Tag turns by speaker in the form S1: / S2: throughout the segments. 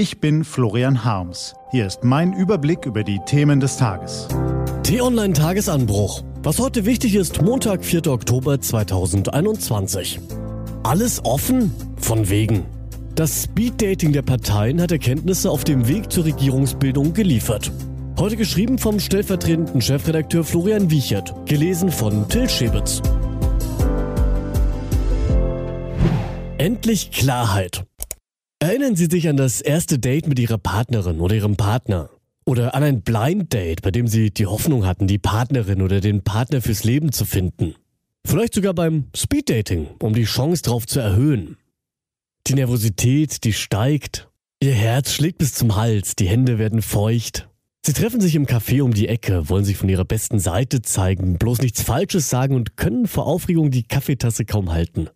S1: Ich bin Florian Harms. Hier ist mein Überblick über die Themen des Tages.
S2: T-Online Tagesanbruch. Was heute wichtig ist, Montag, 4. Oktober 2021. Alles offen? Von wegen. Das Speeddating der Parteien hat Erkenntnisse auf dem Weg zur Regierungsbildung geliefert. Heute geschrieben vom stellvertretenden Chefredakteur Florian Wiechert, gelesen von Till Schäbitz. Endlich Klarheit. Erinnern Sie sich an das erste Date mit Ihrer Partnerin oder Ihrem Partner? Oder an ein Blind Date, bei dem Sie die Hoffnung hatten, die Partnerin oder den Partner fürs Leben zu finden? Vielleicht sogar beim Speed Dating, um die Chance darauf zu erhöhen. Die Nervosität, die steigt. Ihr Herz schlägt bis zum Hals, die Hände werden feucht. Sie treffen sich im Café um die Ecke, wollen sich von ihrer besten Seite zeigen, bloß nichts Falsches sagen und können vor Aufregung die Kaffeetasse kaum halten.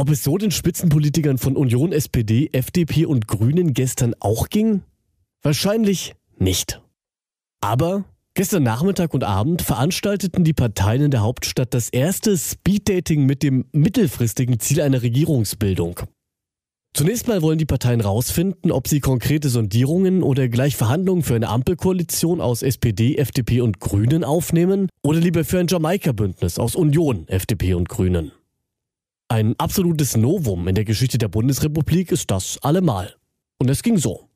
S2: Ob es so den Spitzenpolitikern von Union, SPD, FDP und Grünen gestern auch ging? Wahrscheinlich nicht. Aber gestern Nachmittag und Abend veranstalteten die Parteien in der Hauptstadt das erste Speeddating mit dem mittelfristigen Ziel einer Regierungsbildung. Zunächst mal wollen die Parteien herausfinden, ob sie konkrete Sondierungen oder gleich Verhandlungen für eine Ampelkoalition aus SPD, FDP und Grünen aufnehmen oder lieber für ein Jamaika-Bündnis aus Union, FDP und Grünen. Ein absolutes Novum in der Geschichte der Bundesrepublik ist das allemal. Und es ging so.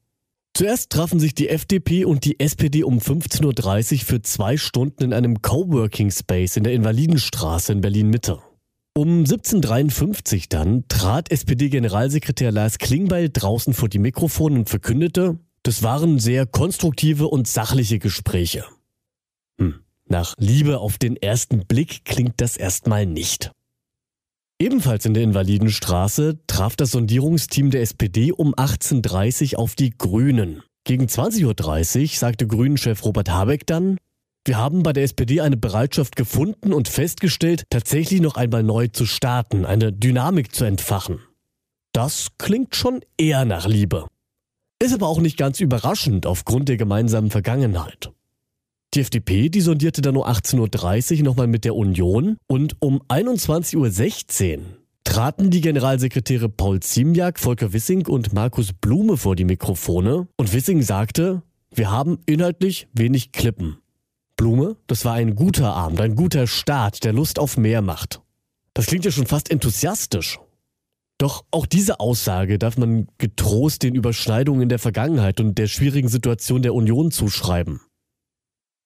S2: Zuerst trafen sich die FDP und die SPD um 15.30 Uhr für zwei Stunden in einem Coworking Space in der Invalidenstraße in Berlin Mitte. Um 17.53 Uhr dann trat SPD-Generalsekretär Lars Klingbeil draußen vor die Mikrofone und verkündete, das waren sehr konstruktive und sachliche Gespräche. Hm, nach Liebe auf den ersten Blick klingt das erstmal nicht. Ebenfalls in der Invalidenstraße traf das Sondierungsteam der SPD um 18.30 Uhr auf die Grünen. Gegen 20.30 Uhr sagte Grünen-Chef Robert Habeck dann, wir haben bei der SPD eine Bereitschaft gefunden und festgestellt, tatsächlich noch einmal neu zu starten, eine Dynamik zu entfachen. Das klingt schon eher nach Liebe. Ist aber auch nicht ganz überraschend aufgrund der gemeinsamen Vergangenheit. Die FDP, die sondierte dann um 18.30 Uhr nochmal mit der Union und um 21.16 Uhr traten die Generalsekretäre Paul Ziemiak, Volker Wissing und Markus Blume vor die Mikrofone und Wissing sagte, wir haben inhaltlich wenig Klippen. Blume, das war ein guter Abend, ein guter Start, der Lust auf mehr macht. Das klingt ja schon fast enthusiastisch. Doch auch diese Aussage darf man getrost den Überschneidungen der Vergangenheit und der schwierigen Situation der Union zuschreiben.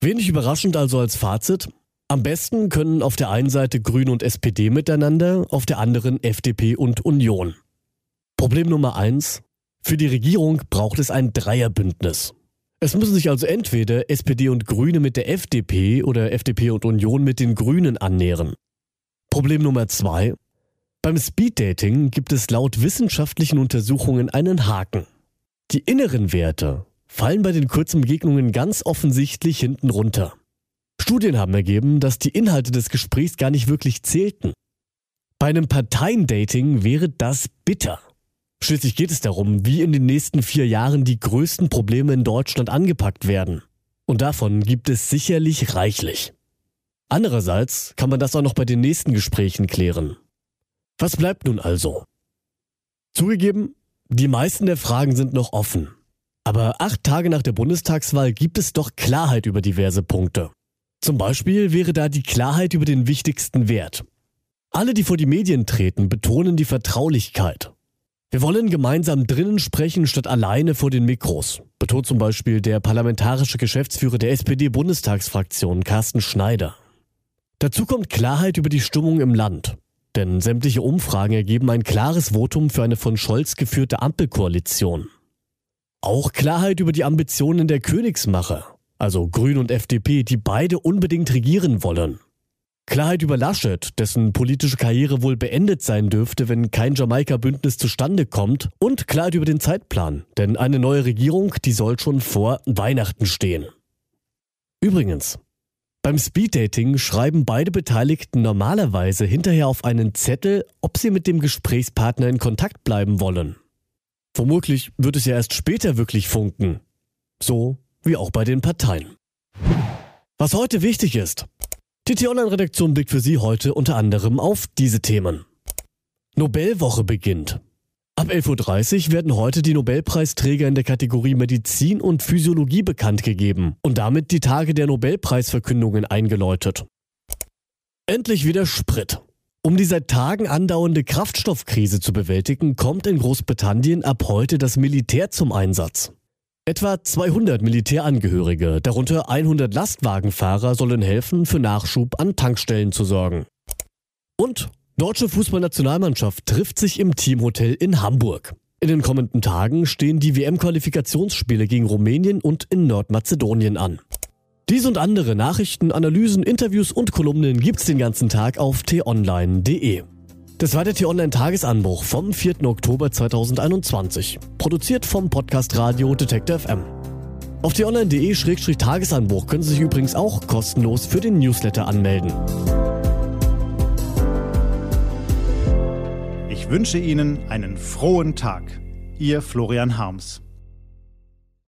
S2: Wenig überraschend also als Fazit. Am besten können auf der einen Seite Grüne und SPD miteinander, auf der anderen FDP und Union. Problem Nummer eins. Für die Regierung braucht es ein Dreierbündnis. Es müssen sich also entweder SPD und Grüne mit der FDP oder FDP und Union mit den Grünen annähern. Problem Nummer zwei. Beim Speeddating gibt es laut wissenschaftlichen Untersuchungen einen Haken. Die inneren Werte, fallen bei den kurzen Begegnungen ganz offensichtlich hinten runter. Studien haben ergeben, dass die Inhalte des Gesprächs gar nicht wirklich zählten. Bei einem Parteiendating wäre das bitter. Schließlich geht es darum, wie in den nächsten vier Jahren die größten Probleme in Deutschland angepackt werden. Und davon gibt es sicherlich reichlich. Andererseits kann man das auch noch bei den nächsten Gesprächen klären. Was bleibt nun also? Zugegeben, die meisten der Fragen sind noch offen. Aber acht Tage nach der Bundestagswahl gibt es doch Klarheit über diverse Punkte. Zum Beispiel wäre da die Klarheit über den wichtigsten Wert. Alle, die vor die Medien treten, betonen die Vertraulichkeit. Wir wollen gemeinsam drinnen sprechen statt alleine vor den Mikros, betont zum Beispiel der parlamentarische Geschäftsführer der SPD-Bundestagsfraktion Carsten Schneider. Dazu kommt Klarheit über die Stimmung im Land. Denn sämtliche Umfragen ergeben ein klares Votum für eine von Scholz geführte Ampelkoalition. Auch Klarheit über die Ambitionen der Königsmacher, also Grün und FDP, die beide unbedingt regieren wollen. Klarheit über Laschet, dessen politische Karriere wohl beendet sein dürfte, wenn kein Jamaika-Bündnis zustande kommt. Und Klarheit über den Zeitplan, denn eine neue Regierung, die soll schon vor Weihnachten stehen. Übrigens, beim Speeddating schreiben beide Beteiligten normalerweise hinterher auf einen Zettel, ob sie mit dem Gesprächspartner in Kontakt bleiben wollen. Womöglich wird es ja erst später wirklich funken. So wie auch bei den Parteien. Was heute wichtig ist. Die T-Online-Redaktion blickt für Sie heute unter anderem auf diese Themen. Nobelwoche beginnt. Ab 11.30 Uhr werden heute die Nobelpreisträger in der Kategorie Medizin und Physiologie bekannt gegeben und damit die Tage der Nobelpreisverkündungen eingeläutet. Endlich wieder Sprit. Um die seit Tagen andauernde Kraftstoffkrise zu bewältigen, kommt in Großbritannien ab heute das Militär zum Einsatz. Etwa 200 Militärangehörige, darunter 100 Lastwagenfahrer, sollen helfen, für Nachschub an Tankstellen zu sorgen. Und Deutsche Fußballnationalmannschaft trifft sich im Teamhotel in Hamburg. In den kommenden Tagen stehen die WM-Qualifikationsspiele gegen Rumänien und in Nordmazedonien an. Dies und andere Nachrichten, Analysen, Interviews und Kolumnen gibt's den ganzen Tag auf t-online.de. Das war der T-Online-Tagesanbruch vom 4. Oktober 2021. Produziert vom Podcast Radio Detector FM. Auf t-online.de-tagesanbruch können Sie sich übrigens auch kostenlos für den Newsletter anmelden.
S1: Ich wünsche Ihnen einen frohen Tag. Ihr Florian Harms.